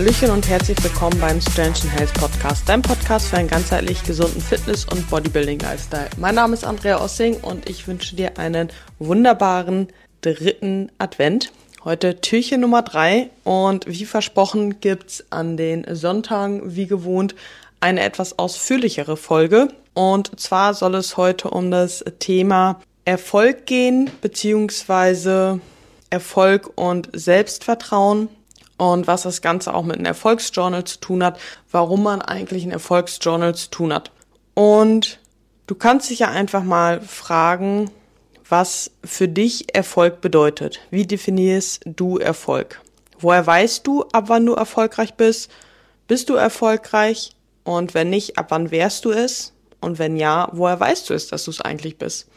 Hallöchen und herzlich willkommen beim Strange Health Podcast, dein Podcast für einen ganzheitlich gesunden Fitness- und Bodybuilding-Lifestyle. Mein Name ist Andrea Ossing und ich wünsche dir einen wunderbaren dritten Advent. Heute Türchen Nummer drei und wie versprochen gibt's an den Sonntagen wie gewohnt eine etwas ausführlichere Folge. Und zwar soll es heute um das Thema Erfolg gehen, beziehungsweise Erfolg und Selbstvertrauen und was das Ganze auch mit einem Erfolgsjournal zu tun hat, warum man eigentlich ein Erfolgsjournal zu tun hat. Und du kannst dich ja einfach mal fragen, was für dich Erfolg bedeutet. Wie definierst du Erfolg? Woher weißt du, ab wann du erfolgreich bist? Bist du erfolgreich? Und wenn nicht, ab wann wärst du es? Und wenn ja, woher weißt du es, dass du es eigentlich bist?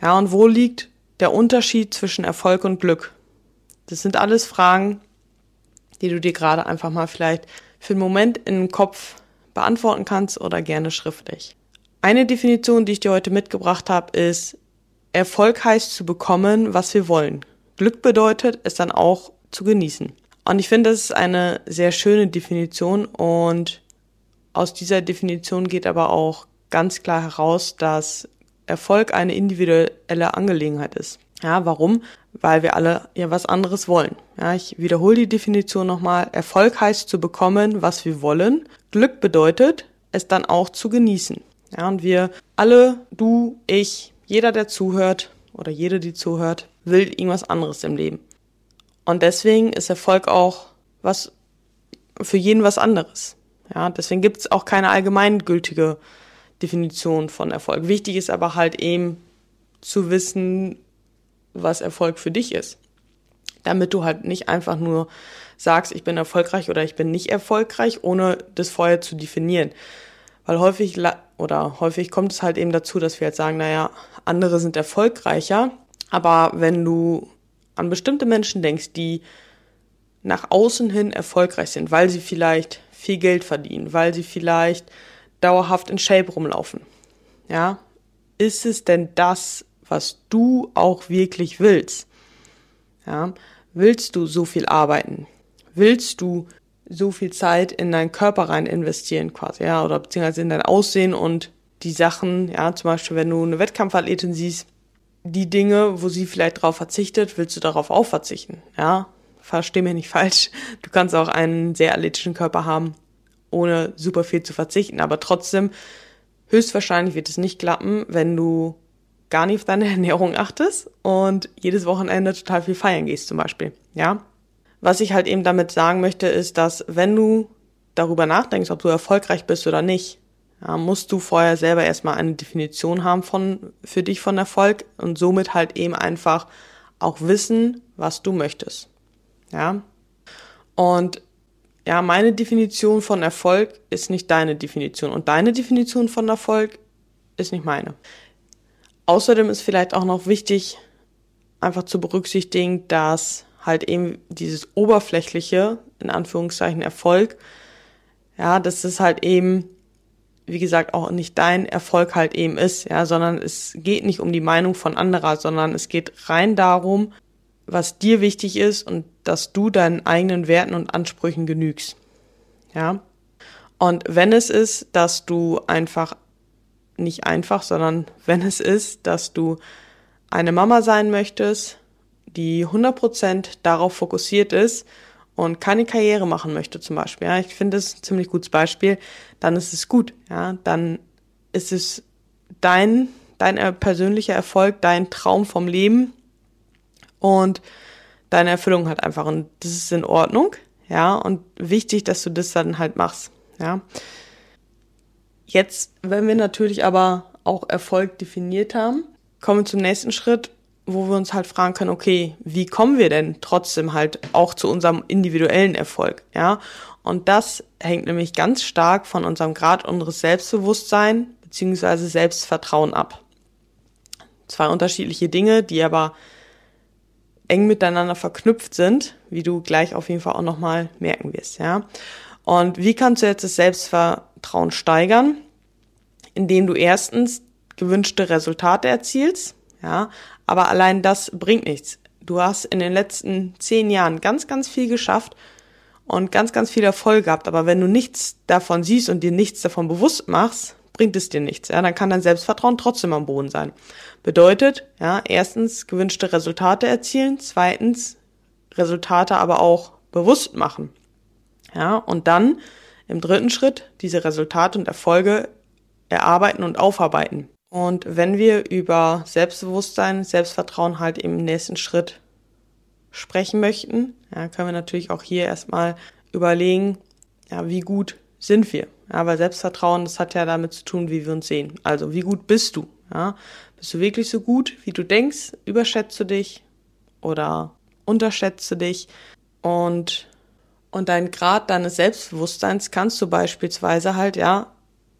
Ja, und wo liegt der Unterschied zwischen Erfolg und Glück? Das sind alles Fragen, die du dir gerade einfach mal vielleicht für einen Moment in den Kopf beantworten kannst oder gerne schriftlich. Eine Definition, die ich dir heute mitgebracht habe, ist, Erfolg heißt zu bekommen, was wir wollen. Glück bedeutet, es dann auch zu genießen. Und ich finde, das ist eine sehr schöne Definition und aus dieser Definition geht aber auch ganz klar heraus, dass Erfolg eine individuelle Angelegenheit ist. Ja, warum? Weil wir alle ja was anderes wollen. Ja, ich wiederhole die Definition nochmal. Erfolg heißt zu bekommen, was wir wollen. Glück bedeutet, es dann auch zu genießen. Ja, und wir alle, du, ich, jeder, der zuhört oder jede, die zuhört, will irgendwas anderes im Leben. Und deswegen ist Erfolg auch was für jeden was anderes. Ja, deswegen gibt es auch keine allgemeingültige Definition von Erfolg. Wichtig ist aber halt eben zu wissen, was Erfolg für dich ist. Damit du halt nicht einfach nur sagst, ich bin erfolgreich oder ich bin nicht erfolgreich, ohne das vorher zu definieren. Weil häufig oder häufig kommt es halt eben dazu, dass wir halt sagen, naja, andere sind erfolgreicher. Aber wenn du an bestimmte Menschen denkst, die nach außen hin erfolgreich sind, weil sie vielleicht viel Geld verdienen, weil sie vielleicht dauerhaft in Shape rumlaufen, ja, ist es denn das, was du auch wirklich willst? Ja, willst du so viel arbeiten? Willst du so viel Zeit in deinen Körper rein investieren quasi, ja, oder beziehungsweise in dein Aussehen und die Sachen, ja, zum Beispiel, wenn du eine Wettkampfathletin siehst, die Dinge, wo sie vielleicht drauf verzichtet, willst du darauf auch verzichten, ja. Versteh mir nicht falsch. Du kannst auch einen sehr athletischen Körper haben, ohne super viel zu verzichten, aber trotzdem, höchstwahrscheinlich wird es nicht klappen, wenn du gar nicht auf deine Ernährung achtest und jedes Wochenende total viel feiern gehst zum Beispiel, ja. Was ich halt eben damit sagen möchte, ist, dass wenn du darüber nachdenkst, ob du erfolgreich bist oder nicht, ja, musst du vorher selber erstmal eine Definition haben von, für dich von Erfolg und somit halt eben einfach auch wissen, was du möchtest. Ja. Und ja, meine Definition von Erfolg ist nicht deine Definition und deine Definition von Erfolg ist nicht meine. Außerdem ist vielleicht auch noch wichtig, einfach zu berücksichtigen, dass halt eben dieses oberflächliche, in Anführungszeichen, Erfolg, ja, dass es halt eben, wie gesagt, auch nicht dein Erfolg halt eben ist, ja, sondern es geht nicht um die Meinung von anderer, sondern es geht rein darum, was dir wichtig ist und dass du deinen eigenen Werten und Ansprüchen genügst. Ja. Und wenn es ist, dass du einfach, nicht einfach, sondern wenn es ist, dass du eine Mama sein möchtest, die 100% darauf fokussiert ist und keine Karriere machen möchte zum Beispiel, ja, ich finde das ein ziemlich gutes Beispiel, dann ist es gut, ja, dann ist es dein, dein persönlicher Erfolg, dein Traum vom Leben und deine Erfüllung halt einfach und das ist in Ordnung, ja, und wichtig, dass du das dann halt machst, ja. Jetzt, wenn wir natürlich aber auch Erfolg definiert haben, kommen wir zum nächsten Schritt wo wir uns halt fragen können, okay, wie kommen wir denn trotzdem halt auch zu unserem individuellen Erfolg, ja? Und das hängt nämlich ganz stark von unserem Grad unseres Selbstbewusstsein beziehungsweise Selbstvertrauen ab. Zwei unterschiedliche Dinge, die aber eng miteinander verknüpft sind, wie du gleich auf jeden Fall auch nochmal merken wirst, ja? Und wie kannst du jetzt das Selbstvertrauen steigern? Indem du erstens gewünschte Resultate erzielst, ja, aber allein das bringt nichts. Du hast in den letzten zehn Jahren ganz, ganz viel geschafft und ganz, ganz viel Erfolg gehabt. Aber wenn du nichts davon siehst und dir nichts davon bewusst machst, bringt es dir nichts. Ja, dann kann dein Selbstvertrauen trotzdem am Boden sein. Bedeutet, ja, erstens gewünschte Resultate erzielen, zweitens Resultate aber auch bewusst machen. Ja, und dann im dritten Schritt diese Resultate und Erfolge erarbeiten und aufarbeiten. Und wenn wir über Selbstbewusstsein, Selbstvertrauen halt im nächsten Schritt sprechen möchten, ja, können wir natürlich auch hier erstmal überlegen, ja, wie gut sind wir? Ja, weil Selbstvertrauen, das hat ja damit zu tun, wie wir uns sehen. Also, wie gut bist du? Ja, bist du wirklich so gut, wie du denkst? Überschätzt du dich oder unterschätzt du dich? Und, und dein Grad deines Selbstbewusstseins kannst du beispielsweise halt, ja,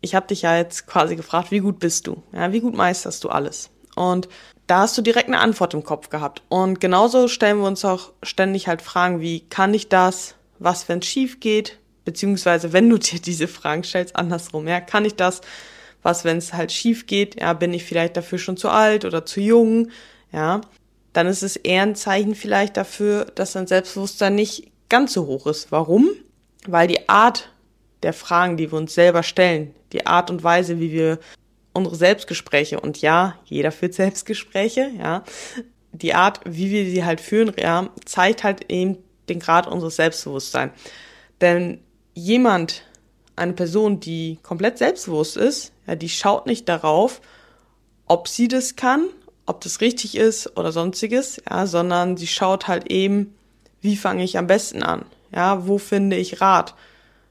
ich habe dich ja jetzt quasi gefragt, wie gut bist du? Ja, wie gut meisterst du alles? Und da hast du direkt eine Antwort im Kopf gehabt. Und genauso stellen wir uns auch ständig halt Fragen wie, kann ich das? Was, wenn es schief geht? Beziehungsweise, wenn du dir diese Fragen stellst, andersrum, ja, kann ich das? Was, wenn es halt schief geht? Ja, bin ich vielleicht dafür schon zu alt oder zu jung? Ja, dann ist es eher ein Zeichen vielleicht dafür, dass dein Selbstbewusstsein nicht ganz so hoch ist. Warum? Weil die Art der Fragen, die wir uns selber stellen, die Art und Weise, wie wir unsere Selbstgespräche und ja, jeder führt Selbstgespräche, ja, die Art, wie wir sie halt führen, ja, zeigt halt eben den Grad unseres Selbstbewusstseins. Denn jemand, eine Person, die komplett selbstbewusst ist, ja, die schaut nicht darauf, ob sie das kann, ob das richtig ist oder sonstiges, ja, sondern sie schaut halt eben, wie fange ich am besten an? Ja, wo finde ich Rat?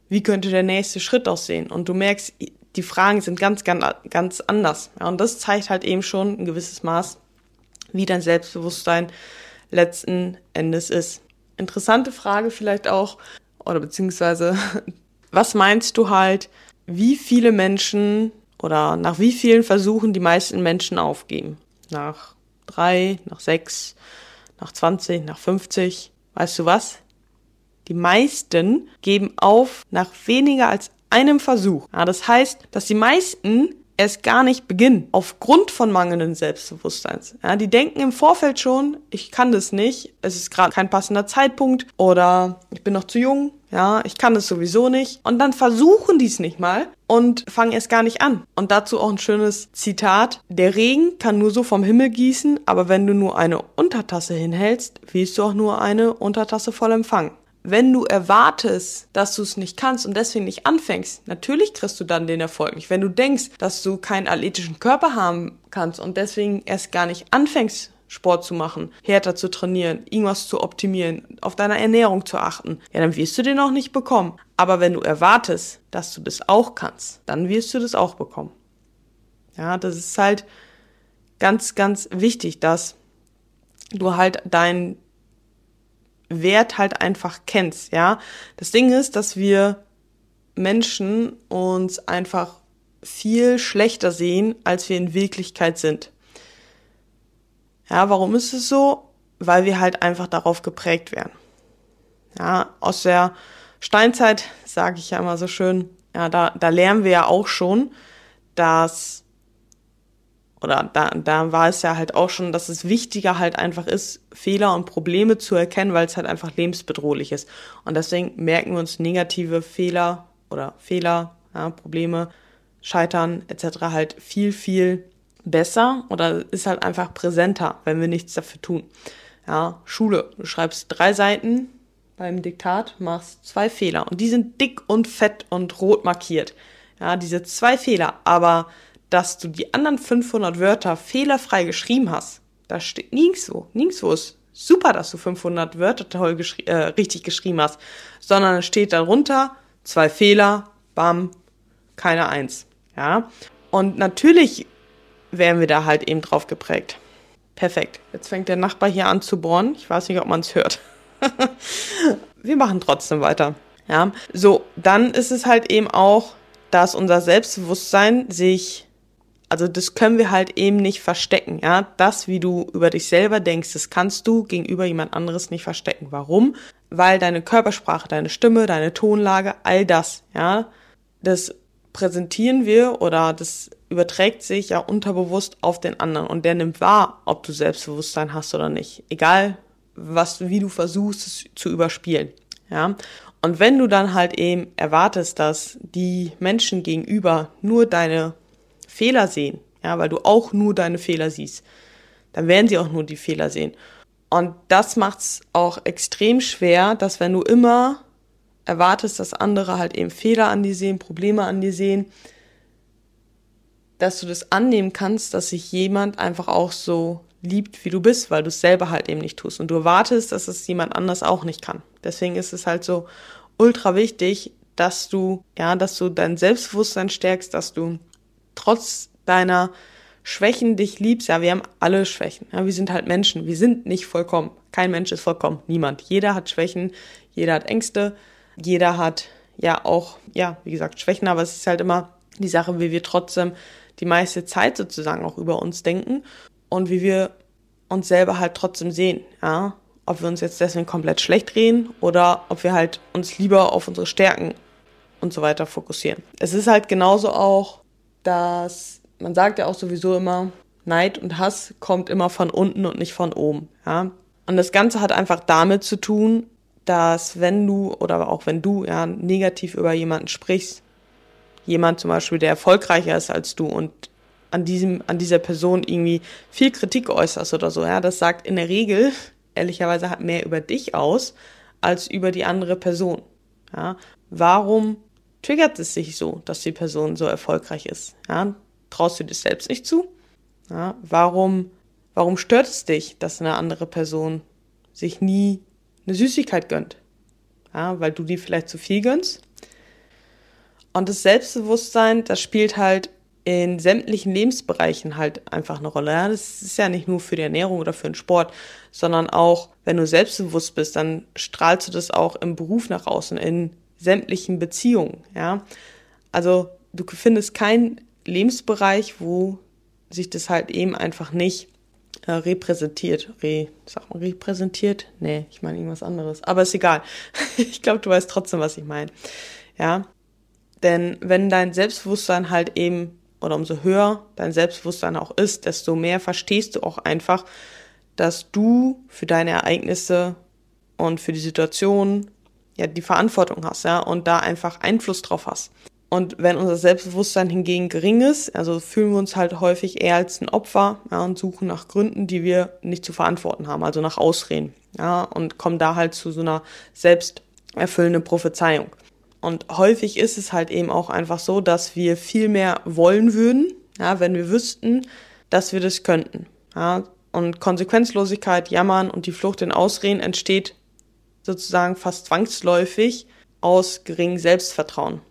Wie könnte der nächste Schritt aussehen? Und du merkst, die Fragen sind ganz, ganz, ganz anders. Ja, und das zeigt halt eben schon ein gewisses Maß, wie dein Selbstbewusstsein letzten Endes ist. Interessante Frage vielleicht auch, oder beziehungsweise, was meinst du halt, wie viele Menschen oder nach wie vielen Versuchen die meisten Menschen aufgeben? Nach drei, nach sechs, nach 20, nach 50? Weißt du was? Die meisten geben auf nach weniger als einem Versuch. Ja, das heißt, dass die meisten erst gar nicht beginnen, aufgrund von mangelnden Selbstbewusstseins. Ja, die denken im Vorfeld schon, ich kann das nicht, es ist gerade kein passender Zeitpunkt oder ich bin noch zu jung, ja, ich kann das sowieso nicht. Und dann versuchen die es nicht mal und fangen erst gar nicht an. Und dazu auch ein schönes Zitat. Der Regen kann nur so vom Himmel gießen, aber wenn du nur eine Untertasse hinhältst, willst du auch nur eine Untertasse voll empfangen wenn du erwartest, dass du es nicht kannst und deswegen nicht anfängst, natürlich kriegst du dann den Erfolg nicht. Wenn du denkst, dass du keinen athletischen Körper haben kannst und deswegen erst gar nicht anfängst, Sport zu machen, härter zu trainieren, irgendwas zu optimieren, auf deine Ernährung zu achten, ja, dann wirst du den auch nicht bekommen. Aber wenn du erwartest, dass du das auch kannst, dann wirst du das auch bekommen. Ja, das ist halt ganz, ganz wichtig, dass du halt dein Wert halt einfach kennst, ja. Das Ding ist, dass wir Menschen uns einfach viel schlechter sehen, als wir in Wirklichkeit sind. Ja, warum ist es so? Weil wir halt einfach darauf geprägt werden. Ja, aus der Steinzeit sage ich ja immer so schön, ja, da, da lernen wir ja auch schon, dass oder da, da war es ja halt auch schon, dass es wichtiger halt einfach ist, Fehler und Probleme zu erkennen, weil es halt einfach lebensbedrohlich ist. Und deswegen merken wir uns negative Fehler oder Fehler, ja, Probleme, Scheitern etc. halt viel, viel besser oder ist halt einfach präsenter, wenn wir nichts dafür tun. Ja, Schule, du schreibst drei Seiten beim Diktat, machst zwei Fehler und die sind dick und fett und rot markiert. Ja, diese zwei Fehler, aber dass du die anderen 500 Wörter fehlerfrei geschrieben hast. Da steht nirgendwo, nirgendwo ist super, dass du 500 Wörter toll geschri äh, richtig geschrieben hast, sondern es steht darunter zwei Fehler, bam, keine Eins, ja. Und natürlich werden wir da halt eben drauf geprägt. Perfekt. Jetzt fängt der Nachbar hier an zu bohren. Ich weiß nicht, ob man es hört. wir machen trotzdem weiter. Ja. So, dann ist es halt eben auch, dass unser Selbstbewusstsein sich also das können wir halt eben nicht verstecken, ja. Das, wie du über dich selber denkst, das kannst du gegenüber jemand anderes nicht verstecken. Warum? Weil deine Körpersprache, deine Stimme, deine Tonlage, all das, ja, das präsentieren wir oder das überträgt sich ja unterbewusst auf den anderen und der nimmt wahr, ob du Selbstbewusstsein hast oder nicht. Egal, was, wie du versuchst, es zu überspielen. Ja. Und wenn du dann halt eben erwartest, dass die Menschen gegenüber nur deine Fehler sehen, ja, weil du auch nur deine Fehler siehst, dann werden sie auch nur die Fehler sehen. Und das macht's auch extrem schwer, dass wenn du immer erwartest, dass andere halt eben Fehler an dir sehen, Probleme an dir sehen, dass du das annehmen kannst, dass sich jemand einfach auch so liebt, wie du bist, weil du es selber halt eben nicht tust. Und du erwartest, dass es jemand anders auch nicht kann. Deswegen ist es halt so ultra wichtig, dass du, ja, dass du dein Selbstbewusstsein stärkst, dass du trotz deiner Schwächen dich liebst. Ja, wir haben alle Schwächen. Ja, wir sind halt Menschen. Wir sind nicht vollkommen. Kein Mensch ist vollkommen. Niemand. Jeder hat Schwächen. Jeder hat Ängste. Jeder hat ja auch, ja, wie gesagt, Schwächen. Aber es ist halt immer die Sache, wie wir trotzdem die meiste Zeit sozusagen auch über uns denken und wie wir uns selber halt trotzdem sehen, ja. Ob wir uns jetzt deswegen komplett schlecht drehen oder ob wir halt uns lieber auf unsere Stärken und so weiter fokussieren. Es ist halt genauso auch, dass man sagt ja auch sowieso immer, Neid und Hass kommt immer von unten und nicht von oben, ja. Und das Ganze hat einfach damit zu tun, dass wenn du oder auch wenn du ja negativ über jemanden sprichst, jemand zum Beispiel, der erfolgreicher ist als du und an diesem, an dieser Person irgendwie viel Kritik äußerst oder so, ja, das sagt in der Regel, ehrlicherweise, hat mehr über dich aus, als über die andere Person, ja. Warum triggert es sich so, dass die Person so erfolgreich ist, ja? Traust du dir selbst nicht zu? Ja, warum, warum stört es dich, dass eine andere Person sich nie eine Süßigkeit gönnt? Ja, weil du die vielleicht zu viel gönnst? Und das Selbstbewusstsein, das spielt halt in sämtlichen Lebensbereichen halt einfach eine Rolle. Ja, das ist ja nicht nur für die Ernährung oder für den Sport, sondern auch, wenn du selbstbewusst bist, dann strahlst du das auch im Beruf nach außen, in sämtlichen Beziehungen. Ja, also du findest keinen Lebensbereich, wo sich das halt eben einfach nicht äh, repräsentiert. Re, sag mal, repräsentiert? Nee, ich meine irgendwas anderes. Aber ist egal. ich glaube, du weißt trotzdem, was ich meine. Ja, denn wenn dein Selbstbewusstsein halt eben, oder umso höher dein Selbstbewusstsein auch ist, desto mehr verstehst du auch einfach, dass du für deine Ereignisse und für die Situation ja die Verantwortung hast, ja, und da einfach Einfluss drauf hast. Und wenn unser Selbstbewusstsein hingegen gering ist, also fühlen wir uns halt häufig eher als ein Opfer ja, und suchen nach Gründen, die wir nicht zu verantworten haben, also nach Ausreden, ja, und kommen da halt zu so einer selbsterfüllenden Prophezeiung. Und häufig ist es halt eben auch einfach so, dass wir viel mehr wollen würden, ja, wenn wir wüssten, dass wir das könnten. Ja. Und Konsequenzlosigkeit, Jammern und die Flucht in Ausreden entsteht sozusagen fast zwangsläufig aus geringem Selbstvertrauen.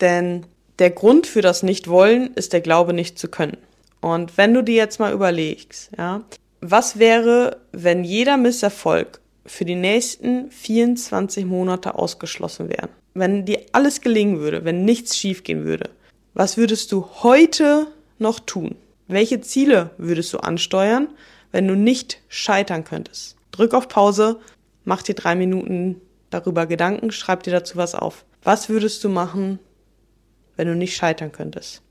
Denn der Grund für das Nicht-Wollen ist der Glaube, nicht zu können. Und wenn du dir jetzt mal überlegst, ja, was wäre, wenn jeder Misserfolg für die nächsten 24 Monate ausgeschlossen wäre? wenn dir alles gelingen würde, wenn nichts schiefgehen würde, was würdest du heute noch tun? Welche Ziele würdest du ansteuern, wenn du nicht scheitern könntest? Drück auf Pause, mach dir drei Minuten darüber Gedanken, schreib dir dazu was auf. Was würdest du machen, wenn du nicht scheitern könntest?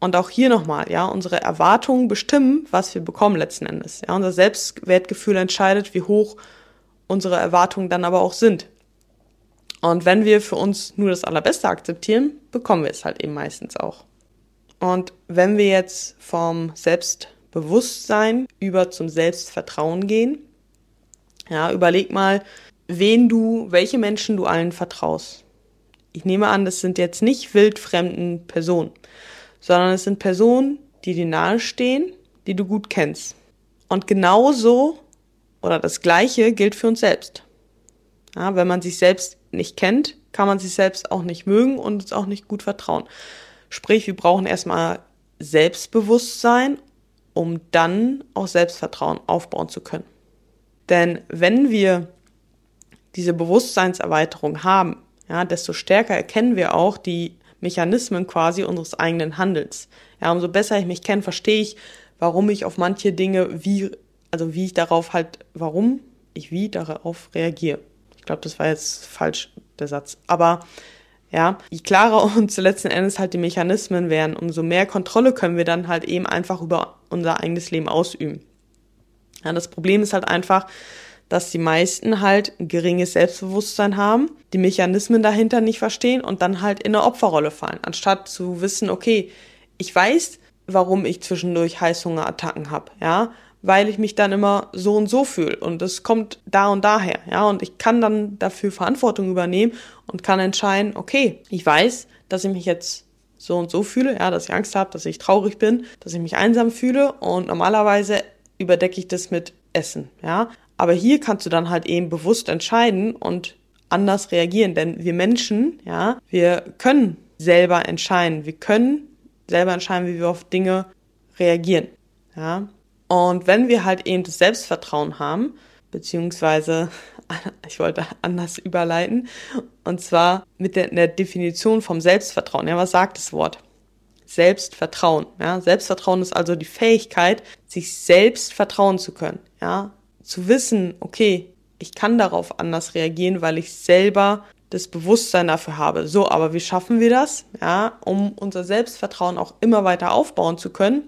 Und auch hier nochmal, ja, unsere Erwartungen bestimmen, was wir bekommen letzten Endes. Ja, unser Selbstwertgefühl entscheidet, wie hoch unsere Erwartungen dann aber auch sind. Und wenn wir für uns nur das Allerbeste akzeptieren, bekommen wir es halt eben meistens auch. Und wenn wir jetzt vom Selbstbewusstsein über zum Selbstvertrauen gehen, ja, überleg mal, wen du, welche Menschen du allen vertraust. Ich nehme an, das sind jetzt nicht wildfremden Personen, sondern es sind Personen, die dir nahestehen, die du gut kennst. Und genauso oder das Gleiche gilt für uns selbst. Ja, wenn man sich selbst nicht kennt, kann man sich selbst auch nicht mögen und uns auch nicht gut vertrauen. Sprich, wir brauchen erstmal Selbstbewusstsein, um dann auch Selbstvertrauen aufbauen zu können. Denn wenn wir diese Bewusstseinserweiterung haben, ja, desto stärker erkennen wir auch die Mechanismen quasi unseres eigenen Handelns. Ja, umso besser ich mich kenne, verstehe ich, warum ich auf manche Dinge wie, also wie ich darauf halt, warum ich wie darauf reagiere glaube, das war jetzt falsch, der Satz. Aber ja, je klarer uns letzten Endes halt die Mechanismen wären, umso mehr Kontrolle können wir dann halt eben einfach über unser eigenes Leben ausüben. Ja, das Problem ist halt einfach, dass die meisten halt ein geringes Selbstbewusstsein haben, die Mechanismen dahinter nicht verstehen und dann halt in eine Opferrolle fallen, anstatt zu wissen, okay, ich weiß, warum ich zwischendurch Heißhungerattacken habe, ja, weil ich mich dann immer so und so fühle und es kommt da und daher, ja, und ich kann dann dafür Verantwortung übernehmen und kann entscheiden, okay, ich weiß, dass ich mich jetzt so und so fühle, ja, dass ich Angst habe, dass ich traurig bin, dass ich mich einsam fühle und normalerweise überdecke ich das mit Essen, ja. Aber hier kannst du dann halt eben bewusst entscheiden und anders reagieren, denn wir Menschen, ja, wir können selber entscheiden, wir können selber entscheiden, wie wir auf Dinge reagieren, ja. Und wenn wir halt eben das Selbstvertrauen haben, beziehungsweise ich wollte anders überleiten, und zwar mit der, der, Definition vom Selbstvertrauen. Ja, was sagt das Wort? Selbstvertrauen. Ja, Selbstvertrauen ist also die Fähigkeit, sich selbst vertrauen zu können. Ja, zu wissen, okay, ich kann darauf anders reagieren, weil ich selber das Bewusstsein dafür habe. So, aber wie schaffen wir das? Ja, um unser Selbstvertrauen auch immer weiter aufbauen zu können,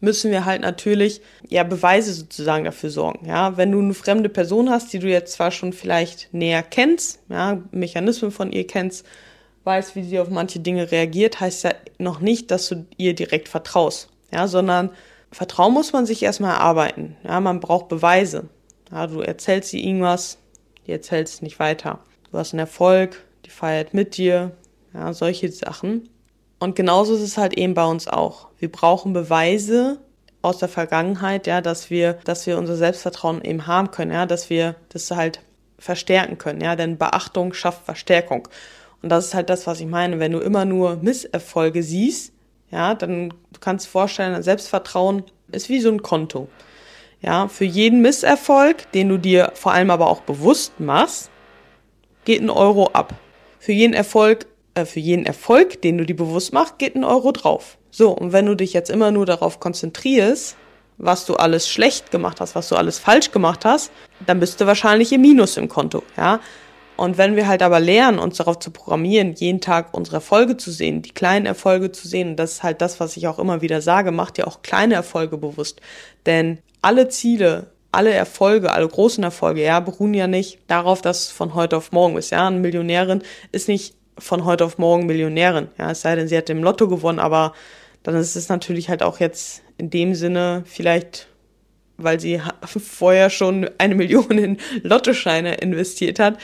müssen wir halt natürlich ja Beweise sozusagen dafür sorgen. Ja, wenn du eine fremde Person hast, die du jetzt zwar schon vielleicht näher kennst, ja, Mechanismen von ihr kennst, weißt, wie sie auf manche Dinge reagiert, heißt ja noch nicht, dass du ihr direkt vertraust. Ja, sondern Vertrauen muss man sich erstmal erarbeiten. Ja, man braucht Beweise. Ja, du erzählst sie irgendwas, die erzählst nicht weiter. Du hast einen Erfolg, die feiert mit dir, ja, solche Sachen. Und genauso ist es halt eben bei uns auch. Wir brauchen Beweise aus der Vergangenheit, ja, dass wir, dass wir unser Selbstvertrauen eben haben können, ja, dass wir das halt verstärken können, ja, denn Beachtung schafft Verstärkung. Und das ist halt das, was ich meine. Wenn du immer nur Misserfolge siehst, ja, dann du kannst vorstellen, Selbstvertrauen ist wie so ein Konto. Ja, für jeden Misserfolg, den du dir vor allem aber auch bewusst machst, geht ein Euro ab. Für jeden Erfolg, äh, für jeden Erfolg, den du dir bewusst machst, geht ein Euro drauf. So, und wenn du dich jetzt immer nur darauf konzentrierst, was du alles schlecht gemacht hast, was du alles falsch gemacht hast, dann bist du wahrscheinlich im Minus im Konto, ja. Und wenn wir halt aber lernen, uns darauf zu programmieren, jeden Tag unsere Erfolge zu sehen, die kleinen Erfolge zu sehen, das ist halt das, was ich auch immer wieder sage, macht dir auch kleine Erfolge bewusst. Denn alle Ziele, alle Erfolge, alle großen Erfolge, ja, beruhen ja nicht darauf, dass von heute auf morgen ist. Ja, eine Millionärin ist nicht von heute auf morgen Millionärin. Ja, es sei denn, sie hat im Lotto gewonnen, aber dann ist es natürlich halt auch jetzt in dem Sinne vielleicht, weil sie vorher schon eine Million in Lottoscheine investiert hat,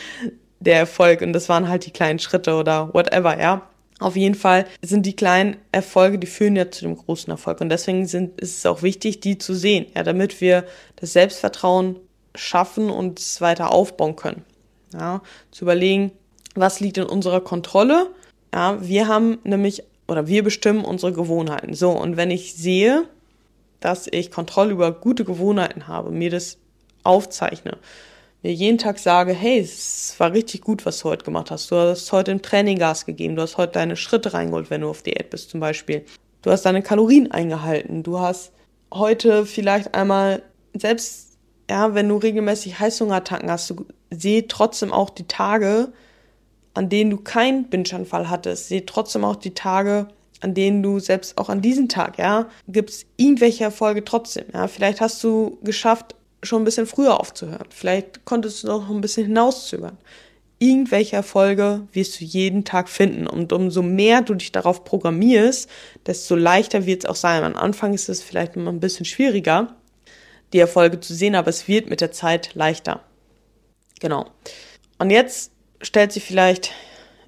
der Erfolg. Und das waren halt die kleinen Schritte oder whatever, ja. Auf jeden Fall sind die kleinen Erfolge, die führen ja zu dem großen Erfolg. Und deswegen sind, ist es auch wichtig, die zu sehen, ja, damit wir das Selbstvertrauen schaffen und es weiter aufbauen können. Ja, zu überlegen, was liegt in unserer Kontrolle. Ja, wir haben nämlich oder wir bestimmen unsere Gewohnheiten. So, und wenn ich sehe, dass ich Kontrolle über gute Gewohnheiten habe, mir das aufzeichne, mir jeden Tag sage, hey, es war richtig gut, was du heute gemacht hast. Du hast heute im Training Gas gegeben, du hast heute deine Schritte reingeholt, wenn du auf Diät bist zum Beispiel. Du hast deine Kalorien eingehalten, du hast heute vielleicht einmal, selbst ja, wenn du regelmäßig Heißhungerattacken hast, du seh trotzdem auch die Tage, an denen du keinen Binge-Anfall hattest. Seht trotzdem auch die Tage, an denen du selbst auch an diesem Tag, ja, gibt es irgendwelche Erfolge trotzdem. Ja, vielleicht hast du geschafft, schon ein bisschen früher aufzuhören. Vielleicht konntest du noch ein bisschen hinauszögern. Irgendwelche Erfolge wirst du jeden Tag finden. Und umso mehr du dich darauf programmierst, desto leichter wird es auch sein. Am Anfang ist es vielleicht immer ein bisschen schwieriger, die Erfolge zu sehen, aber es wird mit der Zeit leichter. Genau. Und jetzt stellt sich vielleicht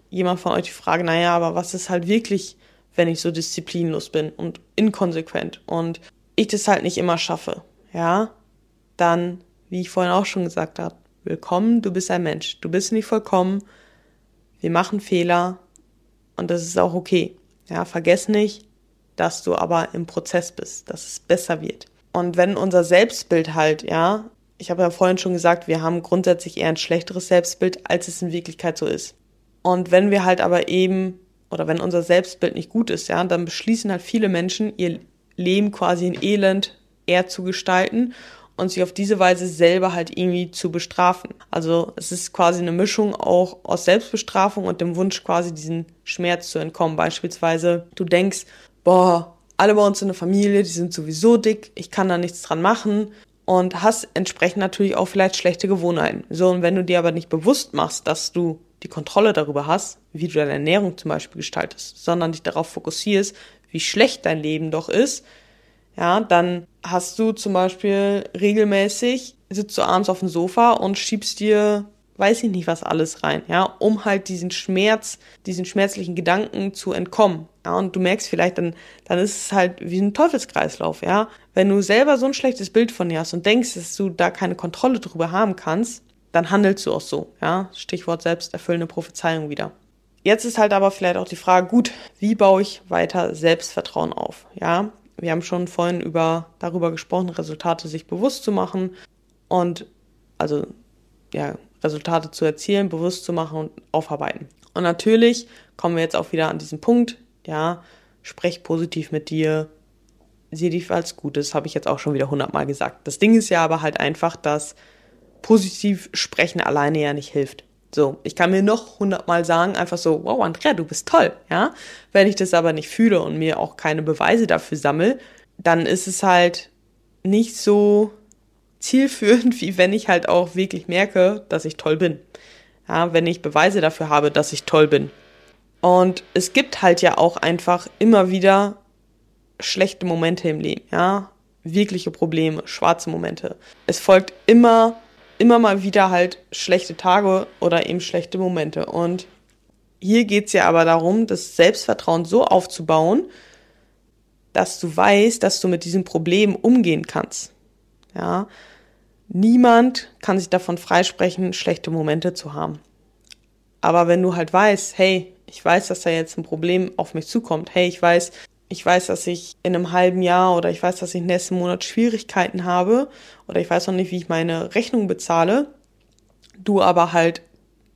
jemand von euch die Frage, naja, aber was ist halt wirklich, wenn ich so disziplinlos bin und inkonsequent und ich das halt nicht immer schaffe, ja, dann, wie ich vorhin auch schon gesagt habe, willkommen, du bist ein Mensch, du bist nicht vollkommen, wir machen Fehler und das ist auch okay. Ja, vergess nicht, dass du aber im Prozess bist, dass es besser wird. Und wenn unser Selbstbild halt, ja, ich habe ja vorhin schon gesagt, wir haben grundsätzlich eher ein schlechteres Selbstbild, als es in Wirklichkeit so ist. Und wenn wir halt aber eben, oder wenn unser Selbstbild nicht gut ist, ja, dann beschließen halt viele Menschen, ihr Leben quasi in Elend eher zu gestalten und sich auf diese Weise selber halt irgendwie zu bestrafen. Also es ist quasi eine Mischung auch aus Selbstbestrafung und dem Wunsch quasi diesen Schmerz zu entkommen. Beispielsweise du denkst, boah, alle bei uns in der Familie, die sind sowieso dick, ich kann da nichts dran machen und hast entsprechend natürlich auch vielleicht schlechte Gewohnheiten. So, und wenn du dir aber nicht bewusst machst, dass du die Kontrolle darüber hast, wie du deine Ernährung zum Beispiel gestaltest, sondern dich darauf fokussierst, wie schlecht dein Leben doch ist, ja, dann hast du zum Beispiel regelmäßig, sitzt du abends auf dem Sofa und schiebst dir, weiß ich nicht was alles rein, ja, um halt diesen Schmerz, diesen schmerzlichen Gedanken zu entkommen. Ja, und du merkst vielleicht, dann, dann ist es halt wie ein Teufelskreislauf, ja. Wenn du selber so ein schlechtes Bild von dir hast und denkst, dass du da keine Kontrolle drüber haben kannst, dann handelst du auch so, ja. Stichwort selbsterfüllende Prophezeiung wieder. Jetzt ist halt aber vielleicht auch die Frage, gut, wie baue ich weiter Selbstvertrauen auf, ja. Wir haben schon vorhin über, darüber gesprochen, Resultate sich bewusst zu machen und also ja, Resultate zu erzielen, bewusst zu machen und aufarbeiten. Und natürlich kommen wir jetzt auch wieder an diesen Punkt, ja, sprech positiv mit dir, sieh dich als Gutes, habe ich jetzt auch schon wieder hundertmal gesagt. Das Ding ist ja aber halt einfach, dass positiv sprechen alleine ja nicht hilft. So, ich kann mir noch hundertmal sagen, einfach so, wow, Andrea, du bist toll, ja. Wenn ich das aber nicht fühle und mir auch keine Beweise dafür sammle, dann ist es halt nicht so zielführend, wie wenn ich halt auch wirklich merke, dass ich toll bin. Ja, wenn ich Beweise dafür habe, dass ich toll bin. Und es gibt halt ja auch einfach immer wieder schlechte Momente im Leben, ja, wirkliche Probleme, schwarze Momente. Es folgt immer, immer mal wieder halt schlechte Tage oder eben schlechte Momente. Und hier geht's ja aber darum, das Selbstvertrauen so aufzubauen, dass du weißt, dass du mit diesem Problem umgehen kannst. Ja, niemand kann sich davon freisprechen, schlechte Momente zu haben. Aber wenn du halt weißt, hey, ich weiß, dass da jetzt ein Problem auf mich zukommt. Hey, ich weiß, ich weiß, dass ich in einem halben Jahr oder ich weiß, dass ich nächsten Monat Schwierigkeiten habe oder ich weiß noch nicht, wie ich meine Rechnung bezahle. Du aber halt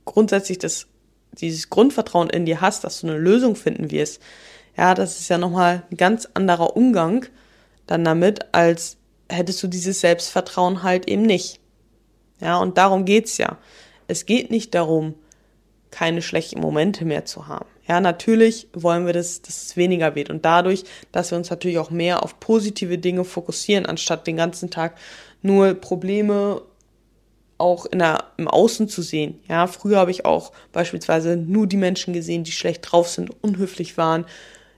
grundsätzlich das, dieses Grundvertrauen in dir hast, dass du eine Lösung finden wirst. Ja, das ist ja nochmal ein ganz anderer Umgang dann damit, als hättest du dieses Selbstvertrauen halt eben nicht. Ja, und darum geht's ja. Es geht nicht darum, keine schlechten Momente mehr zu haben. Ja, natürlich wollen wir, das, dass es weniger wird. Und dadurch, dass wir uns natürlich auch mehr auf positive Dinge fokussieren, anstatt den ganzen Tag nur Probleme auch in der, im Außen zu sehen. Ja, früher habe ich auch beispielsweise nur die Menschen gesehen, die schlecht drauf sind, unhöflich waren.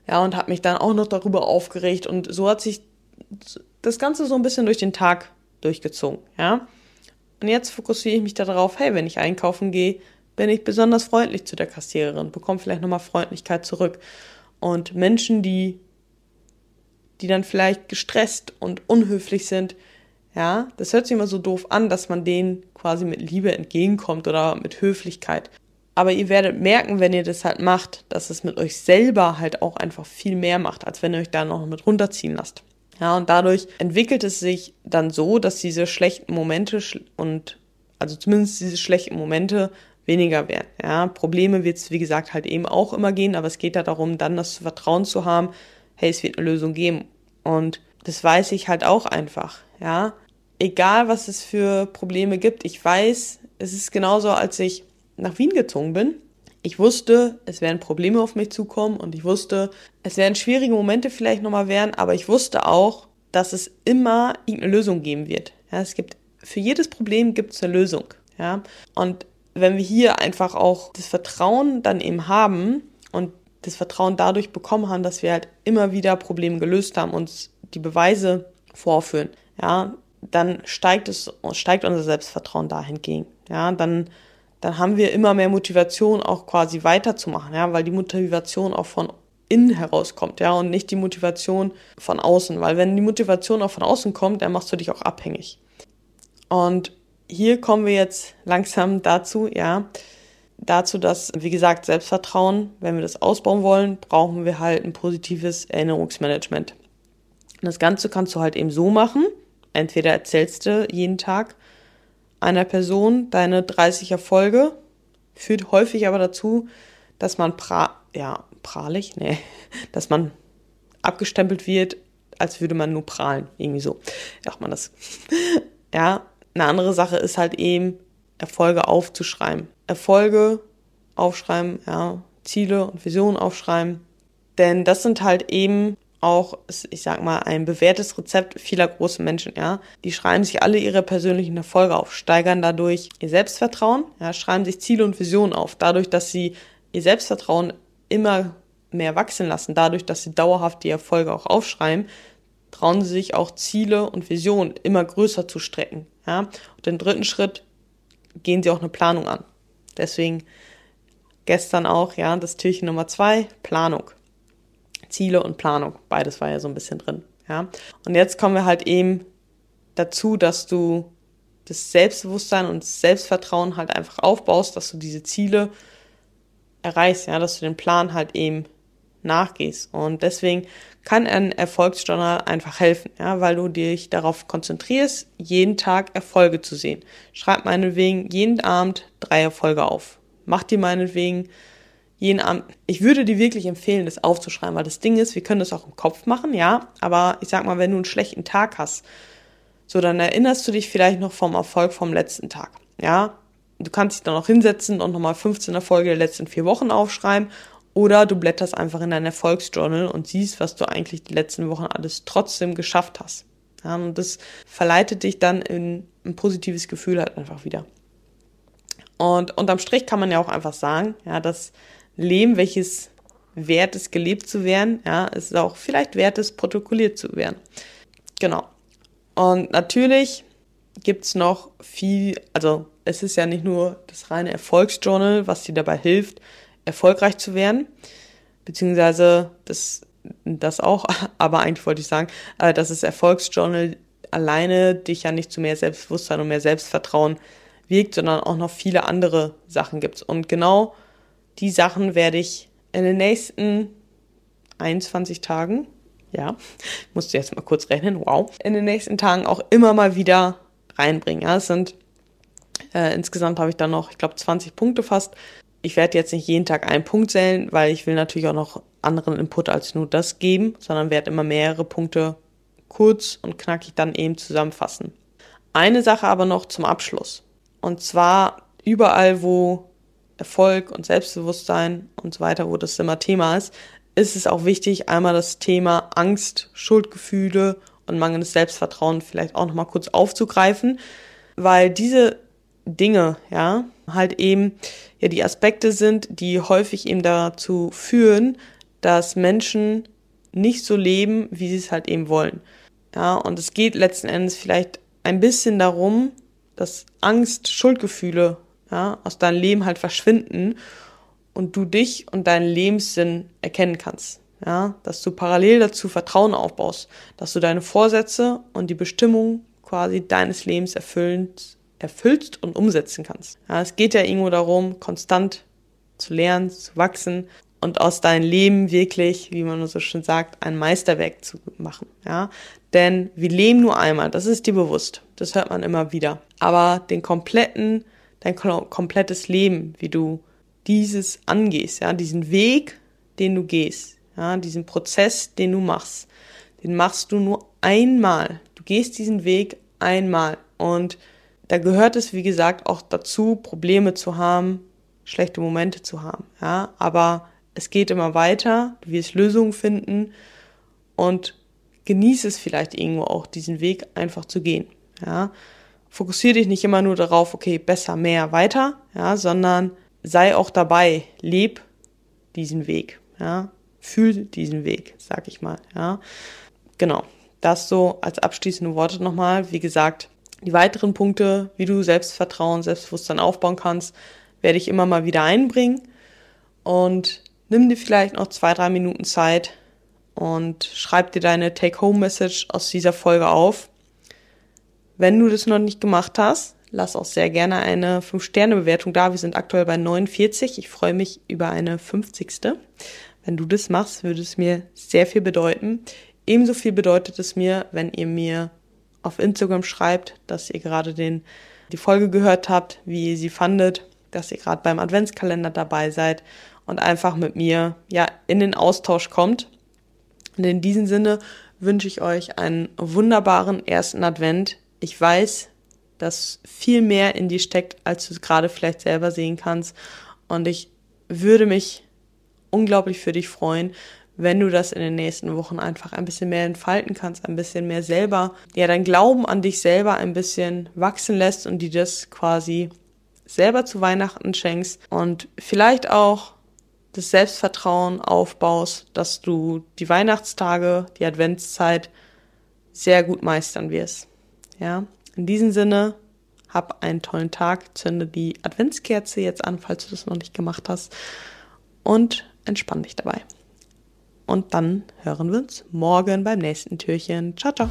Ja, und habe mich dann auch noch darüber aufgeregt. Und so hat sich das Ganze so ein bisschen durch den Tag durchgezogen. Ja. Und jetzt fokussiere ich mich darauf, hey, wenn ich einkaufen gehe, bin ich besonders freundlich zu der Kassiererin, bekomme vielleicht nochmal Freundlichkeit zurück. Und Menschen, die, die dann vielleicht gestresst und unhöflich sind, ja, das hört sich immer so doof an, dass man denen quasi mit Liebe entgegenkommt oder mit Höflichkeit. Aber ihr werdet merken, wenn ihr das halt macht, dass es mit euch selber halt auch einfach viel mehr macht, als wenn ihr euch da noch mit runterziehen lasst. Ja, und dadurch entwickelt es sich dann so, dass diese schlechten Momente und also zumindest diese schlechten Momente weniger werden. Ja, Probleme wird es, wie gesagt, halt eben auch immer gehen, aber es geht da darum, dann das Vertrauen zu haben, hey, es wird eine Lösung geben. Und das weiß ich halt auch einfach, ja. Egal, was es für Probleme gibt, ich weiß, es ist genauso, als ich nach Wien gezogen bin. Ich wusste, es werden Probleme auf mich zukommen und ich wusste, es werden schwierige Momente vielleicht nochmal werden, aber ich wusste auch, dass es immer irgendeine Lösung geben wird. Ja, es gibt, für jedes Problem gibt es eine Lösung. Ja, und wenn wir hier einfach auch das Vertrauen dann eben haben und das Vertrauen dadurch bekommen haben, dass wir halt immer wieder Probleme gelöst haben, uns die Beweise vorführen, ja, dann steigt es, steigt unser Selbstvertrauen dahingegen. Ja, dann, dann haben wir immer mehr Motivation, auch quasi weiterzumachen, ja, weil die Motivation auch von innen herauskommt, ja, und nicht die Motivation von außen, weil wenn die Motivation auch von außen kommt, dann machst du dich auch abhängig. Und hier kommen wir jetzt langsam dazu, ja, dazu, dass, wie gesagt, Selbstvertrauen, wenn wir das ausbauen wollen, brauchen wir halt ein positives Erinnerungsmanagement. Das Ganze kannst du halt eben so machen. Entweder erzählst du jeden Tag einer Person deine 30 Erfolge, führt häufig aber dazu, dass man pra ja, prahlig, nee, dass man abgestempelt wird, als würde man nur prahlen, irgendwie so. Sagt man das. ja, eine andere Sache ist halt eben, Erfolge aufzuschreiben. Erfolge aufschreiben, ja, Ziele und Visionen aufschreiben. Denn das sind halt eben auch, ich sag mal, ein bewährtes Rezept vieler großen Menschen, ja. Die schreiben sich alle ihre persönlichen Erfolge auf, steigern dadurch ihr Selbstvertrauen, ja, schreiben sich Ziele und Visionen auf, dadurch, dass sie ihr Selbstvertrauen immer mehr wachsen lassen, dadurch, dass sie dauerhaft die Erfolge auch aufschreiben, trauen sie sich auch Ziele und Visionen immer größer zu strecken, ja. Und den dritten Schritt gehen sie auch eine Planung an. Deswegen gestern auch, ja, das Türchen Nummer zwei, Planung. Ziele und Planung. Beides war ja so ein bisschen drin. Ja. Und jetzt kommen wir halt eben dazu, dass du das Selbstbewusstsein und das Selbstvertrauen halt einfach aufbaust, dass du diese Ziele erreichst, ja, dass du den Plan halt eben nachgehst. Und deswegen kann ein Erfolgsjournal einfach helfen, ja, weil du dich darauf konzentrierst, jeden Tag Erfolge zu sehen. Schreib meinetwegen jeden Abend drei Erfolge auf. Mach dir meinetwegen jeden Abend. Ich würde dir wirklich empfehlen, das aufzuschreiben, weil das Ding ist, wir können das auch im Kopf machen, ja, aber ich sag mal, wenn du einen schlechten Tag hast, so dann erinnerst du dich vielleicht noch vom Erfolg vom letzten Tag, ja. Du kannst dich dann noch hinsetzen und nochmal 15 Erfolge der letzten vier Wochen aufschreiben oder du blätterst einfach in dein Erfolgsjournal und siehst, was du eigentlich die letzten Wochen alles trotzdem geschafft hast. Ja, und das verleitet dich dann in ein positives Gefühl halt einfach wieder. Und unterm Strich kann man ja auch einfach sagen, ja, dass Leben, welches wert ist, gelebt zu werden, ja, ist auch vielleicht wert ist, protokolliert zu werden. Genau. Und natürlich gibt's noch viel, also es ist ja nicht nur das reine Erfolgsjournal, was dir dabei hilft, erfolgreich zu werden, beziehungsweise das, das auch, aber eigentlich wollte ich sagen, äh, dass das Erfolgsjournal alleine dich ja nicht zu mehr Selbstbewusstsein und mehr Selbstvertrauen wirkt, sondern auch noch viele andere Sachen gibt. Und genau die Sachen werde ich in den nächsten 21 Tagen, ja, musste jetzt mal kurz rechnen, wow, in den nächsten Tagen auch immer mal wieder reinbringen. Ja, es sind äh, insgesamt habe ich dann noch, ich glaube, 20 Punkte fast. Ich werde jetzt nicht jeden Tag einen Punkt zählen, weil ich will natürlich auch noch anderen Input als nur das geben, sondern werde immer mehrere Punkte kurz und knackig dann eben zusammenfassen. Eine Sache aber noch zum Abschluss. Und zwar überall, wo Erfolg und Selbstbewusstsein und so weiter, wo das immer Thema ist, ist es auch wichtig, einmal das Thema Angst, Schuldgefühle und mangelndes Selbstvertrauen vielleicht auch nochmal kurz aufzugreifen, weil diese Dinge, ja, halt eben ja die Aspekte sind, die häufig eben dazu führen, dass Menschen nicht so leben, wie sie es halt eben wollen. Ja, und es geht letzten Endes vielleicht ein bisschen darum, dass Angst, Schuldgefühle ja, aus deinem Leben halt verschwinden und du dich und deinen Lebenssinn erkennen kannst. Ja, dass du parallel dazu Vertrauen aufbaust, dass du deine Vorsätze und die Bestimmung quasi deines Lebens erfüllst, erfüllst und umsetzen kannst. Ja, es geht ja irgendwo darum, konstant zu lernen, zu wachsen und aus deinem Leben wirklich, wie man so schön sagt, ein Meisterwerk zu machen. Ja, denn wir leben nur einmal, das ist dir bewusst. Das hört man immer wieder. Aber den kompletten dein komplettes Leben, wie du dieses angehst, ja, diesen Weg, den du gehst, ja, diesen Prozess, den du machst, den machst du nur einmal. Du gehst diesen Weg einmal und da gehört es, wie gesagt, auch dazu, Probleme zu haben, schlechte Momente zu haben, ja, aber es geht immer weiter, du wirst Lösungen finden und genieße es vielleicht irgendwo auch, diesen Weg einfach zu gehen, ja fokussiere dich nicht immer nur darauf, okay, besser, mehr, weiter, ja, sondern sei auch dabei, leb diesen Weg, ja, fühl diesen Weg, sag ich mal, ja. Genau. Das so als abschließende Worte nochmal. Wie gesagt, die weiteren Punkte, wie du Selbstvertrauen, Selbstbewusstsein aufbauen kannst, werde ich immer mal wieder einbringen. Und nimm dir vielleicht noch zwei, drei Minuten Zeit und schreib dir deine Take-Home-Message aus dieser Folge auf. Wenn du das noch nicht gemacht hast, lass auch sehr gerne eine 5-Sterne-Bewertung da. Wir sind aktuell bei 49. Ich freue mich über eine 50. Wenn du das machst, würde es mir sehr viel bedeuten. Ebenso viel bedeutet es mir, wenn ihr mir auf Instagram schreibt, dass ihr gerade den, die Folge gehört habt, wie ihr sie fandet, dass ihr gerade beim Adventskalender dabei seid und einfach mit mir ja in den Austausch kommt. Und in diesem Sinne wünsche ich euch einen wunderbaren ersten Advent ich weiß, dass viel mehr in dir steckt, als du es gerade vielleicht selber sehen kannst. Und ich würde mich unglaublich für dich freuen, wenn du das in den nächsten Wochen einfach ein bisschen mehr entfalten kannst, ein bisschen mehr selber, ja, dein Glauben an dich selber ein bisschen wachsen lässt und die das quasi selber zu Weihnachten schenkst und vielleicht auch das Selbstvertrauen aufbaust, dass du die Weihnachtstage, die Adventszeit sehr gut meistern wirst. Ja, in diesem Sinne, hab einen tollen Tag, zünde die Adventskerze jetzt an, falls du das noch nicht gemacht hast und entspann dich dabei. Und dann hören wir uns morgen beim nächsten Türchen. Ciao, ciao.